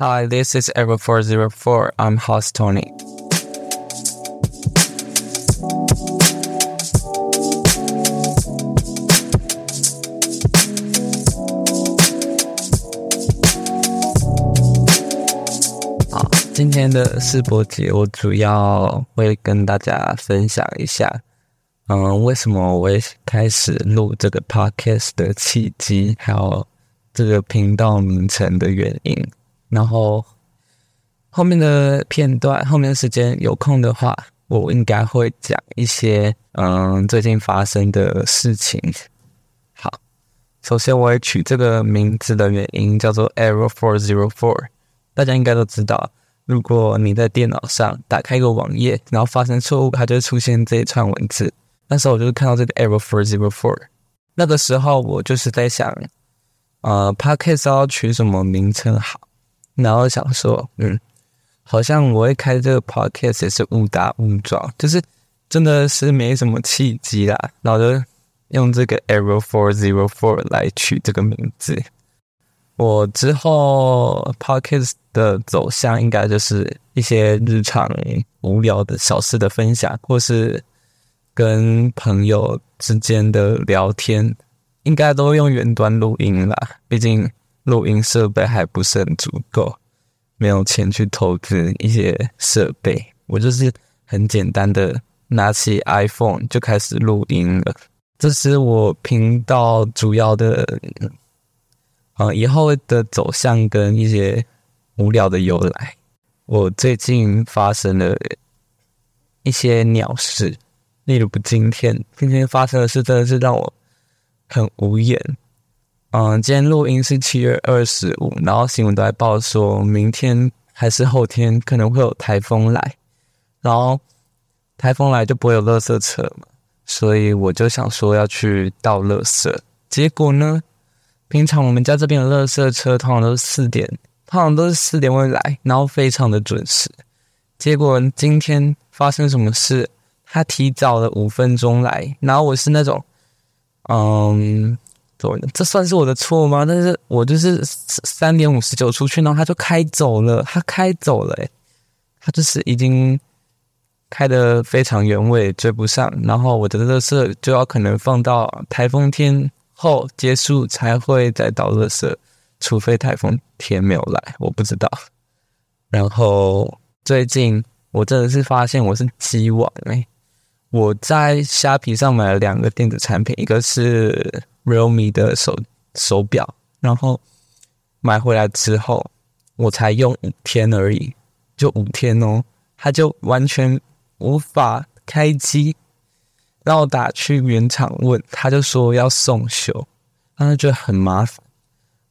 Hi, this is Ever Four Zero Four. I'm host Tony. 好，今天的世博节，我主要会跟大家分享一下，嗯，为什么我会开始录这个 podcast 的契机，还有这个频道名称的原因。然后后面的片段，后面的时间有空的话，我应该会讲一些嗯最近发生的事情。好，首先我会取这个名字的原因叫做 Error Four Zero Four，大家应该都知道，如果你在电脑上打开一个网页，然后发生错误，它就会出现这一串文字。那时候我就是看到这个 Error Four Zero Four，那个时候我就是在想，呃，Podcast 要取什么名称好？然后想说，嗯，好像我会开这个 podcast 也是误打误撞，就是真的是没什么契机啦。然后就用这个 Arrow Four Zero Four 来取这个名字。我之后 podcast 的走向应该就是一些日常无聊的小事的分享，或是跟朋友之间的聊天，应该都用远端录音啦。毕竟。录音设备还不是很足够，没有钱去投资一些设备。我就是很简单的拿起 iPhone 就开始录音了。这是我频道主要的，啊，以后的走向跟一些无聊的由来。我最近发生了一些鸟事，例如不今天，今天发生的事真的是让我很无言。嗯，今天录音是七月二十五，然后新闻都在报说，明天还是后天可能会有台风来，然后台风来就不会有垃圾车嘛，所以我就想说要去倒垃圾。结果呢，平常我们家这边的垃圾车通常都是四点，通常都是四点会来，然后非常的准时。结果今天发生什么事？他提早了五分钟来，然后我是那种，嗯。走这算是我的错吗？但是我就是三点五十九出去，然后他就开走了。他开走了，诶，他就是已经开的非常原位，追不上。然后我的乐色就要可能放到台风天后结束才会再倒乐色，除非台风天没有来，我不知道。然后最近我真的是发现我是鸡王诶，我在虾皮上买了两个电子产品，一个是。Realme 的手手表，然后买回来之后，我才用五天而已，就五天哦，它就完全无法开机。让我打去原厂问，他就说要送修，他就觉得很麻烦，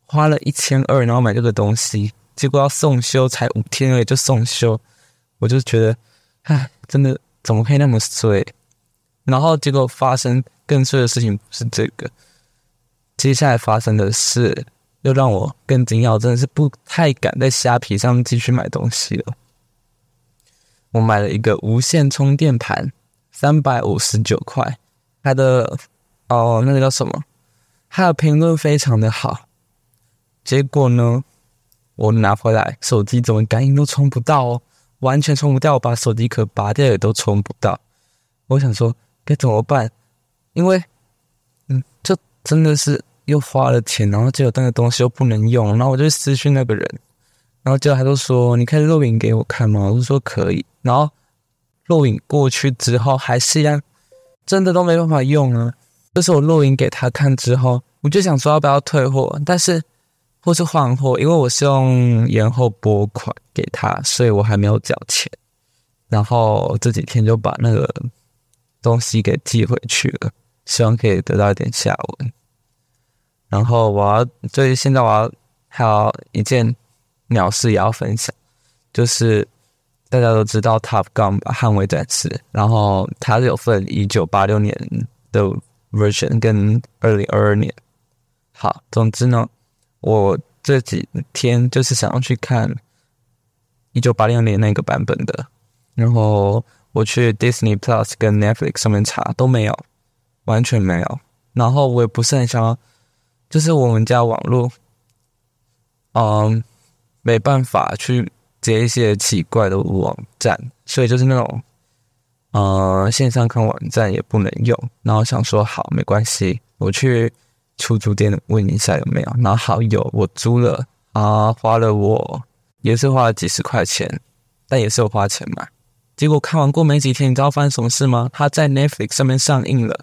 花了一千二，然后买这个东西，结果要送修才五天而已就送修，我就觉得，唉，真的怎么可以那么衰？然后结果发生更衰的事情不是这个。接下来发生的事又让我更惊讶，真的是不太敢在虾皮上继续买东西了。我买了一个无线充电盘，三百五十九块，它的哦那个叫什么？它的评论非常的好。结果呢，我拿回来手机怎么感应都充不到哦，完全充不掉，我把手机壳拔掉也都充不到。我想说该怎么办？因为嗯，这真的是。又花了钱，然后结果那个东西又不能用，然后我就私讯那个人，然后结果他就说：“你可以录影给我看吗？”我就说可以。然后录影过去之后，还是一样，真的都没办法用啊。就是我录影给他看之后，我就想说要不要退货，但是或是换货，因为我是用延后拨款给他，所以我还没有缴钱。然后这几天就把那个东西给寄回去了，希望可以得到一点下文。然后我要，最现在我要还有一件鸟事也要分享，就是大家都知道 Top Gun 捍卫战士，然后它是有分一九八六年的 version 跟二零二二年。好，总之呢，我这几天就是想要去看一九八六年那个版本的，然后我去 Disney Plus 跟 Netflix 上面查都没有，完全没有。然后我也不是很想要。就是我们家网络，嗯，没办法去接一些奇怪的网站，所以就是那种呃线上看网站也不能用。然后想说好没关系，我去出租店问一下有没有。然后好有，我租了啊，花了我也是花了几十块钱，但也是有花钱买。结果看完过没几天，你知道发生什么事吗？他在 Netflix 上面上映了，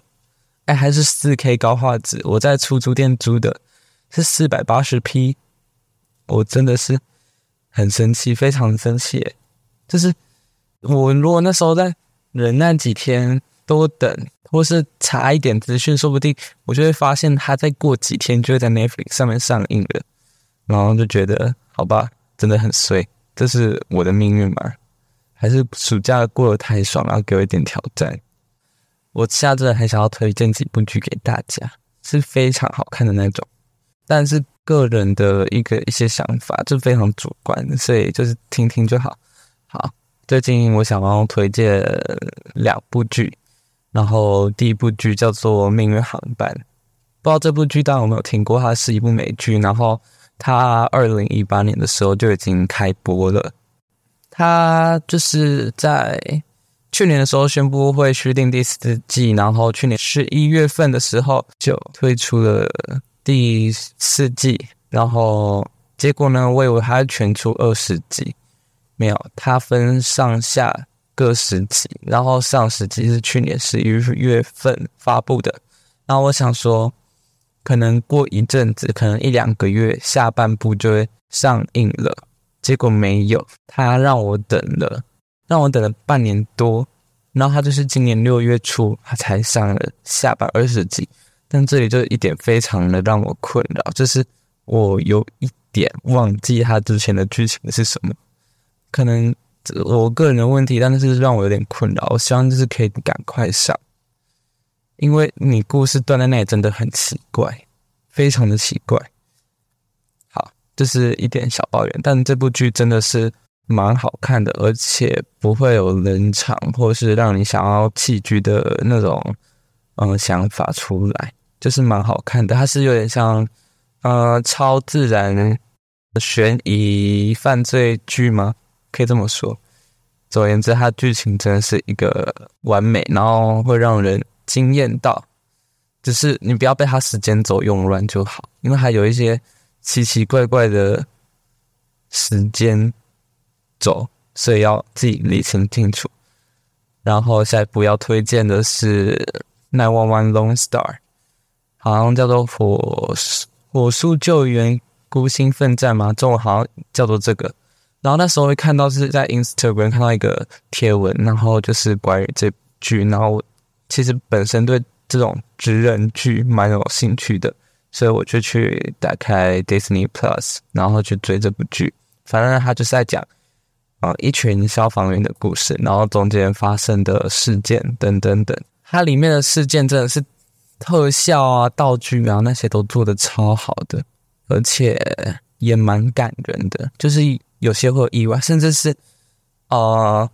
哎，还是四 K 高画质。我在出租店租的是四百八十 P，我真的是很生气，非常生气。就是我如果那时候在忍耐几天，多等，或是查一点资讯，说不定我就会发现它再过几天就会在 Netflix 上面上映了。然后就觉得好吧，真的很衰，这是我的命运嘛。还是暑假过得太爽，然后给我一点挑战。我下次还想要推荐几部剧给大家，是非常好看的那种，但是个人的一个一些想法就非常主观，所以就是听听就好。好，最近我想要推荐两部剧，然后第一部剧叫做《命运航班》，不知道这部剧大家有没有听过？它是一部美剧，然后它二零一八年的时候就已经开播了。它就是在去年的时候宣布会续订第四季，然后去年十一月份的时候就推出了第四季，然后结果呢，我以为它全出二十集，没有，它分上下各十集，然后上十集是去年十一月份发布的，然后我想说，可能过一阵子，可能一两个月，下半部就会上映了。结果没有，他让我等了，让我等了半年多，然后他就是今年六月初，他才上了下半二十集，但这里就一点非常的让我困扰，就是我有一点忘记他之前的剧情是什么，可能我个人的问题，但是让我有点困扰。我希望就是可以赶快上，因为你故事断在那里真的很奇怪，非常的奇怪。好这是一点小抱怨，但这部剧真的是蛮好看的，而且不会有冷场或是让你想要弃剧的那种嗯想法出来，就是蛮好看的。它是有点像呃超自然悬疑犯罪剧吗？可以这么说。总而言之，它剧情真的是一个完美，然后会让人惊艳到。只是你不要被它时间轴用乱就好，因为还有一些。奇奇怪怪的时间走，所以要自己理清清楚。然后下一步要推荐的是《Nine One One Lone Star》，好像叫做“火火速救援孤星奋战”吗？中文好像叫做这个。然后那时候会看到是在 Instagram 看到一个贴文，然后就是关于这剧。然后其实本身对这种职人剧蛮有兴趣的。所以我就去打开 Disney Plus，然后去追这部剧。反正他就是在讲啊一群消防员的故事，然后中间发生的事件等等等。它里面的事件真的是特效啊、道具啊那些都做的超好的，而且也蛮感人的。就是有些会有意外，甚至是呃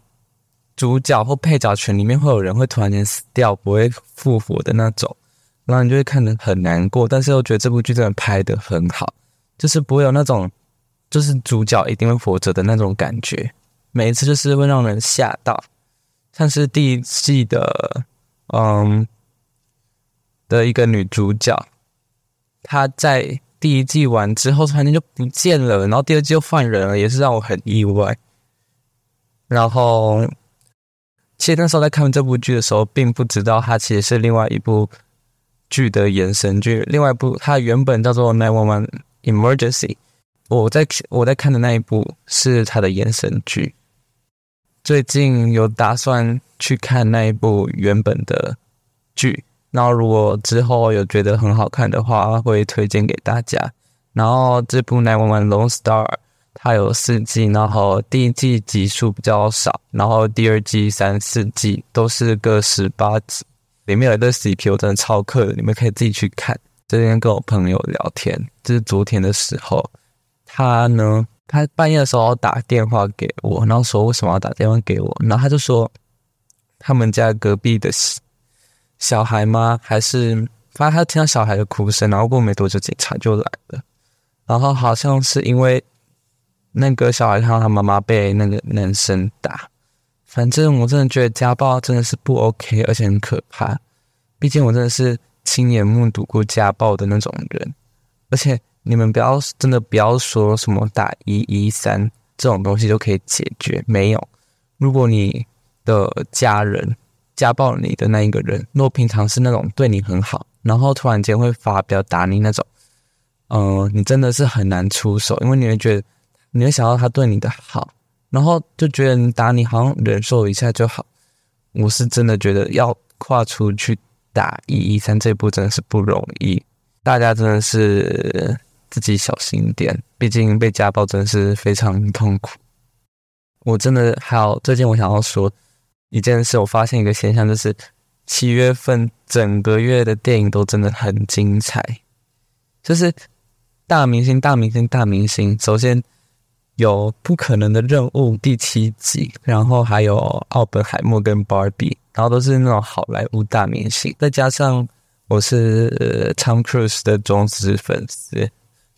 主角或配角群里面会有人会突然间死掉，不会复活的那种。然后你就会看得很难过，但是又觉得这部剧真的拍得很好，就是不会有那种就是主角一定会活着的那种感觉，每一次就是会让人吓到。像是第一季的，嗯，的一个女主角，她在第一季完之后突然间就不见了，然后第二季又换人了，也是让我很意外。然后，其实那时候在看这部剧的时候，并不知道它其实是另外一部。剧的延伸剧，另外一部它原本叫做《Nine One One Emergency》，我在我在看的那一部是它的延伸剧。最近有打算去看那一部原本的剧，然后如果之后有觉得很好看的话，会推荐给大家。然后这部《Nine One One Lone Star》它有四季，然后第一季集数比较少，然后第二季三四季都是各十八集。里面有一个 CP，我真的超克的，你们可以自己去看。这天跟我朋友聊天，就是昨天的时候，他呢，他半夜的时候打电话给我，然后说为什么要打电话给我，然后他就说他们家隔壁的小孩吗？还是反正他听到小孩的哭声，然后过没多久警察就来了，然后好像是因为那个小孩看到他妈妈被那个男生打，反正我真的觉得家暴真的是不 OK，而且很可怕。毕竟我真的是亲眼目睹过家暴的那种人，而且你们不要真的不要说什么打一一三这种东西就可以解决，没有。如果你的家人家暴你的那一个人，若平常是那种对你很好，然后突然间会发飙打你那种，嗯，你真的是很难出手，因为你会觉得。你会想到他对你的好，然后就觉得你打你好像忍受一下就好。我是真的觉得要跨出去打一一三这步真的是不容易，大家真的是自己小心一点，毕竟被家暴真是非常痛苦。我真的还有最近我想要说一件事，我发现一个现象，就是七月份整个月的电影都真的很精彩，就是大明星、大明星、大明星。首先。有不可能的任务第七集，然后还有奥本海默跟 Barbie，然后都是那种好莱坞大明星，再加上我是 Tom Cruise 的忠实粉丝，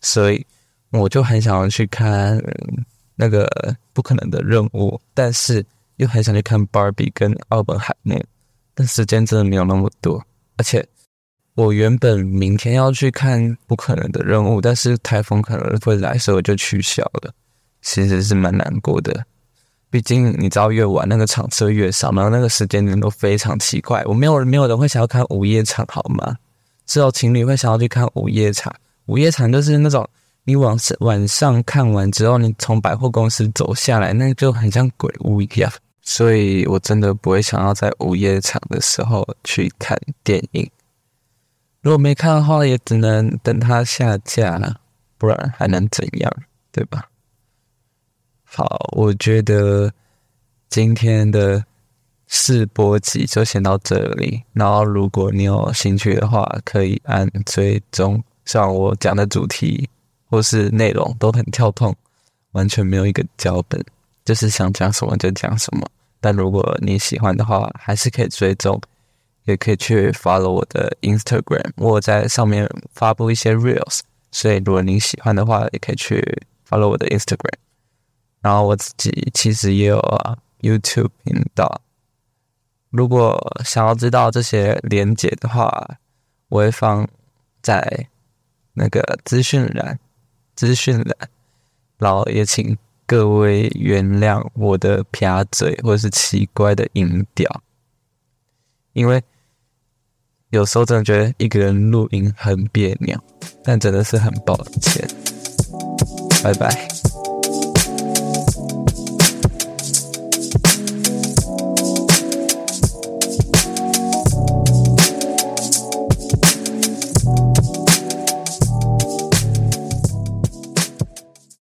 所以我就很想要去看那个不可能的任务，但是又很想去看 Barbie 跟奥本海默，但时间真的没有那么多，而且我原本明天要去看不可能的任务，但是台风可能会来，所以我就取消了。其实是蛮难过的，毕竟你知道越晚那个场次越少，然后那个时间点都非常奇怪。我没有人没有人会想要看午夜场好吗？只有情侣会想要去看午夜场。午夜场就是那种你晚上晚上看完之后，你从百货公司走下来，那就很像鬼屋一样。所以我真的不会想要在午夜场的时候去看电影。如果没看的话，也只能等它下架了，不然还能怎样？对吧？好，我觉得今天的试播集就先到这里。然后，如果你有兴趣的话，可以按追踪。像我讲的主题或是内容都很跳痛，完全没有一个脚本，就是想讲什么就讲什么。但如果你喜欢的话，还是可以追踪，也可以去 follow 我的 Instagram，我在上面发布一些 reels。所以，如果你喜欢的话，也可以去 follow 我的 Instagram。然后我自己其实也有 YouTube 频道，如果想要知道这些连接的话，我会放在那个资讯栏，资讯栏。然后也请各位原谅我的撇嘴或者是奇怪的音调，因为有时候真的觉得一个人录音很别扭，但真的是很抱歉。拜拜。